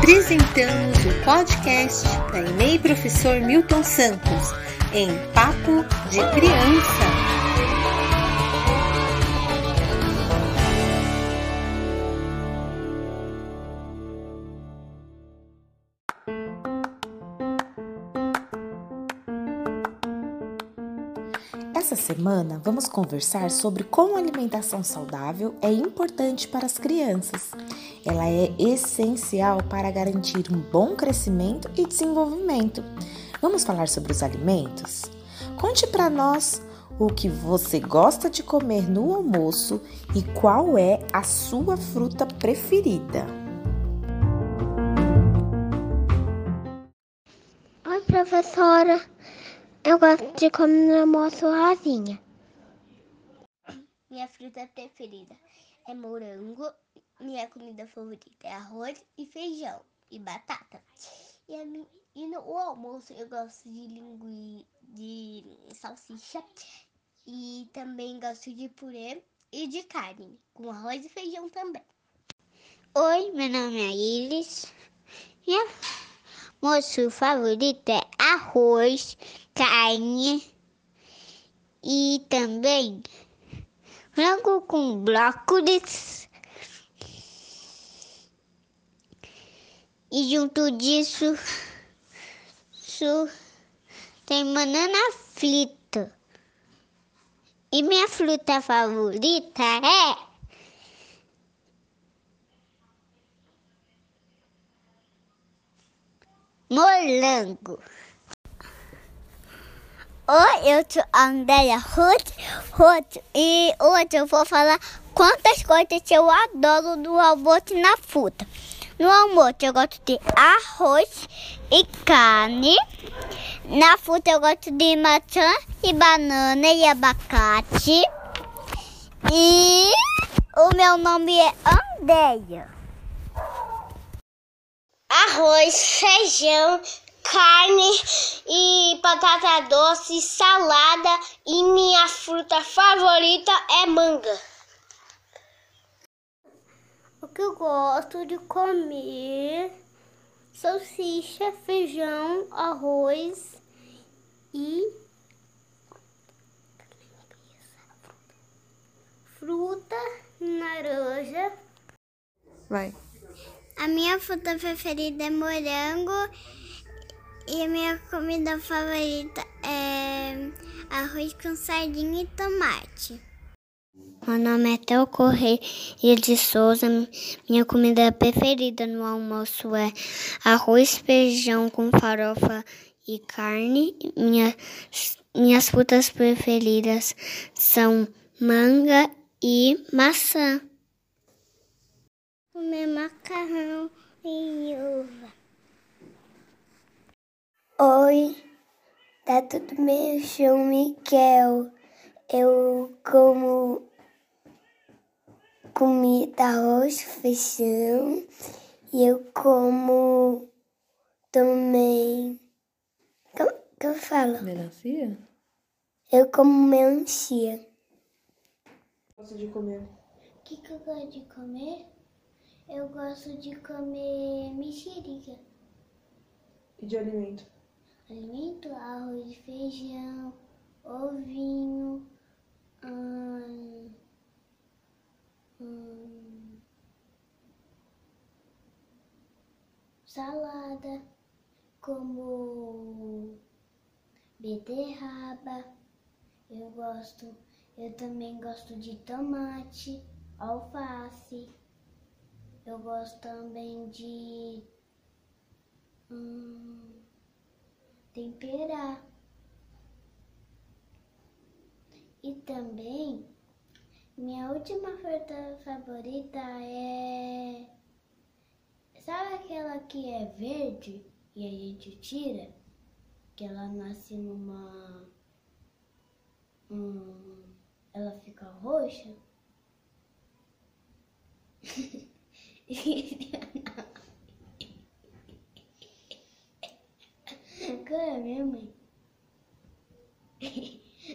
Apresentamos o podcast da EMEI Professor Milton Santos em Papo de Criança. Essa semana vamos conversar sobre como a alimentação saudável é importante para as crianças. Ela é essencial para garantir um bom crescimento e desenvolvimento. Vamos falar sobre os alimentos? Conte para nós o que você gosta de comer no almoço e qual é a sua fruta preferida. Oi, professora. Eu gosto de comer no almoço rosinha. Minha fruta preferida é morango. Minha comida favorita é arroz e feijão e batata. E, a, e no almoço eu gosto de linguiça, de salsicha e também gosto de purê e de carne, com arroz e feijão também. Oi, meu nome é Iris. Minha almoço favorito é arroz, carne e também frango com brócolis. E junto disso, isso tem banana frita. E minha fruta favorita é morango. Oi, eu sou a Andréia Ruth, Ruth e hoje eu vou falar quantas coisas eu adoro no almoço na fruta. No almoço eu gosto de arroz e carne. Na fruta eu gosto de maçã e banana e abacate. E o meu nome é Andréia. Arroz, feijão, carne e batata doce, salada e minha fruta favorita é manga. Que eu gosto de comer salsicha, feijão, arroz e fruta, laranja. Vai. A minha fruta preferida é morango e a minha comida favorita é arroz com sardinha e tomate. Meu nome é Theo Correia de Souza. Minha comida preferida no almoço é arroz, feijão com farofa e carne. Minha, minhas frutas preferidas são manga e maçã. Comer macarrão e uva. Oi, tá tudo bem? Eu sou o Miquel. Eu como comida, arroz, feijão e eu como também. Como que eu falo? Melancia? Eu como melancia. Gosto de comer. O que, que eu gosto de comer? Eu gosto de comer mexerica. E de alimento? Alimento, arroz, feijão, ovinho, hum, salada, como beterraba. Eu gosto, eu também gosto de tomate, alface. Eu gosto também de hum, temperar. E também, minha última fruta favorita é. Sabe aquela que é verde e a gente tira? Que ela nasce numa. Hum, ela fica roxa? Qual é a minha mãe?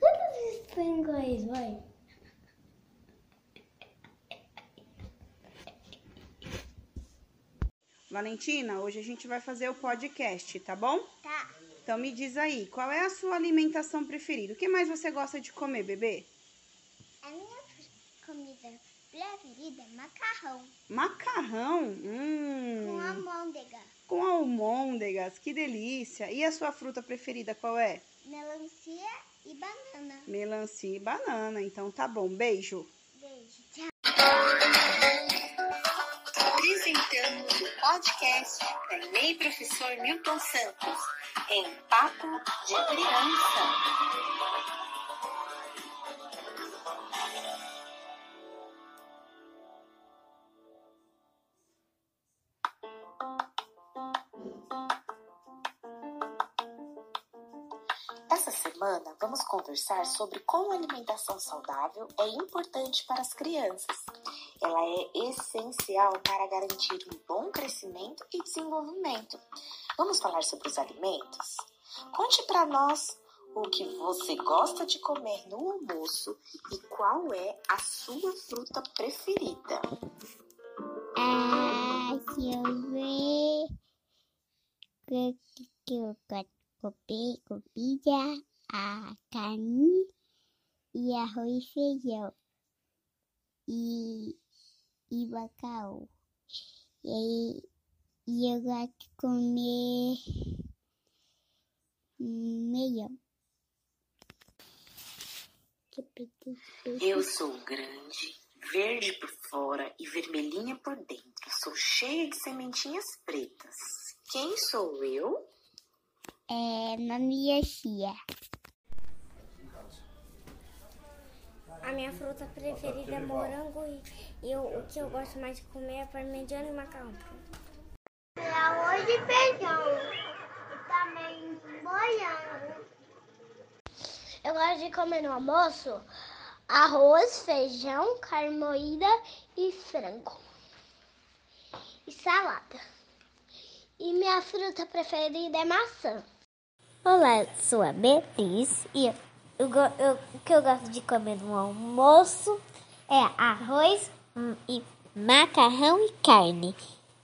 Quantas vezes tu em inglês, vai? Valentina, hoje a gente vai fazer o podcast, tá bom? Tá. Então me diz aí, qual é a sua alimentação preferida? O que mais você gosta de comer, bebê? A minha comida preferida é macarrão Macarrão? Hum. com almôndega, Com almôndegas, que delícia. E a sua fruta preferida qual é? melancia e banana. Melancia e banana. Então tá bom, beijo. Beijo, tchau. Podcast da EMEI Professor Milton Santos em Papo de Criança. Essa semana vamos conversar sobre como a alimentação saudável é importante para as crianças. Ela é essencial para garantir um bom crescimento e desenvolvimento. Vamos falar sobre os alimentos? Conte para nós o que você gosta de comer no almoço e qual é a sua fruta preferida. Ah, se eu ver que, eu gosto de comer comida, a carne e arroz e feijão e, e bacalhau. E, aí- e eu gosto de comer meião. Eu sou grande, verde por fora e vermelhinha por dentro. Sou cheia de sementinhas pretas. Quem sou eu? É, é Chia. A minha fruta preferida é morango e, eu, o que eu gosto mais de comer é parmegiana e macarrão. É arroz e feijão e também morango. Eu gosto de comer no almoço arroz, feijão, carne moída e frango. E salada. E minha fruta preferida é maçã. Olá, eu sou a Beatriz e eu, eu eu- o que eu gosto de comer no almoço é arroz hum, e macarrão e carne.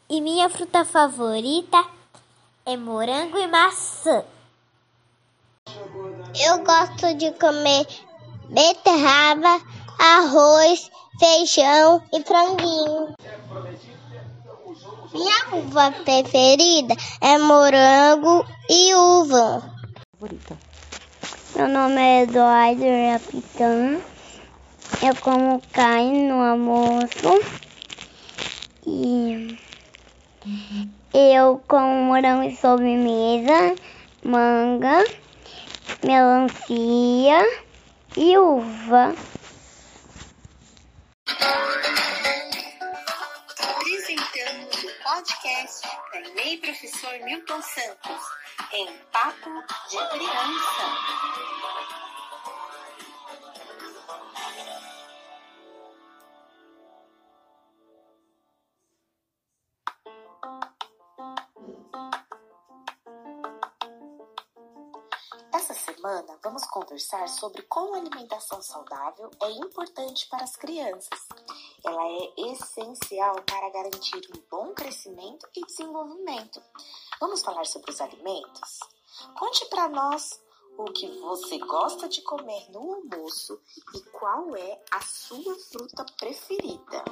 E minha fruta favorita é morango e maçã. Eu gosto de comer beterraba, arroz, feijão e franguinho. Minha uva preferida é morango e uva. Meu nome é Eduardo Rapitã. Eu como carne no almoço. E eu como morango e sobremesa, manga melancia e uva. Apresentamos o podcast da EMEI Professor Milton Santos em Papo de Criança. Essa semana vamos conversar sobre como a alimentação saudável é importante para as crianças. Ela é essencial para garantir um bom crescimento e desenvolvimento. Vamos falar sobre os alimentos? Conte para nós o que você gosta de comer no almoço e qual é a sua fruta preferida.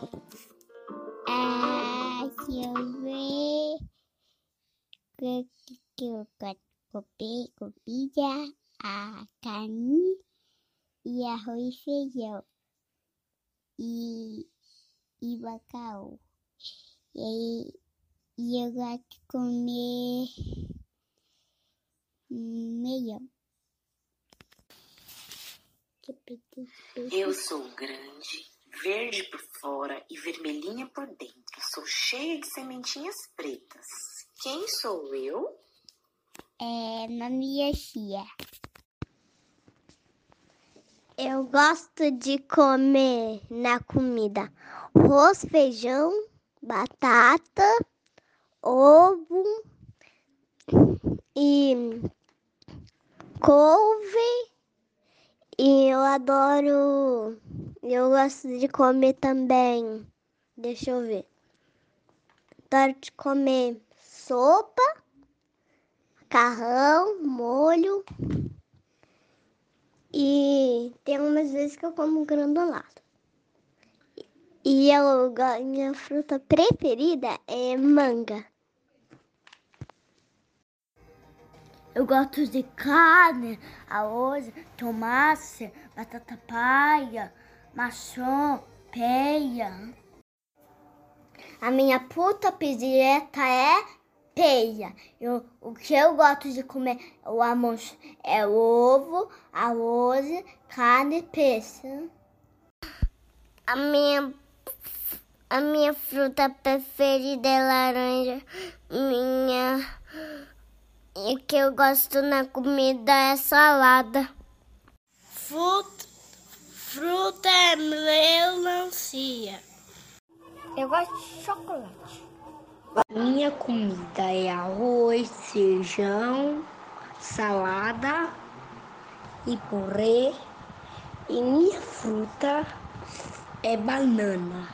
Ah, se eu ver que, que eu gosto comer comida, a carne e arroz e feijão e, e bacalhau. E, aí- e eu gosto de comer meião. Eu sou grande, verde por fora e vermelhinha por dentro. Sou cheia de sementinhas pretas. Quem sou eu? É, é Chia. Eu gosto de comer na comida arroz, feijão, batata, ovo e couve. E eu adoro. Eu gosto de comer também. Deixa eu ver. adoro de comer sopa, macarrão, molho. E tem umas vezes que eu como granulado. E eu, minha fruta preferida é manga. Eu gosto de carne, arroz, tomate, batata palha, maçã, peia. A minha puta predileta é peia. Eu, o que eu gosto de comer o almoço é ovo, arroz, carne e peixe. A minha, a minha fruta preferida é laranja. Minha. O que eu gosto na comida é salada. Fruta, fruta é melancia. Eu gosto de chocolate. Minha comida é arroz, feijão, salada e purê. E minha fruta é banana.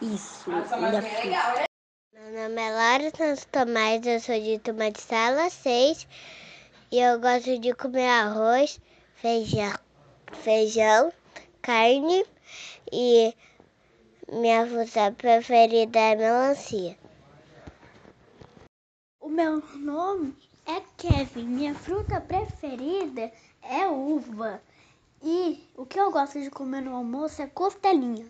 Isso, minha fruta. Meu nome é Laura Santos Tomás, eu sou de tomate sala 6 e eu gosto de comer arroz, feijão, feijão, carne e minha fruta preferida é melancia. O meu nome é Kevin. Minha fruta preferida é uva. E o que eu gosto de comer no almoço é costelinha.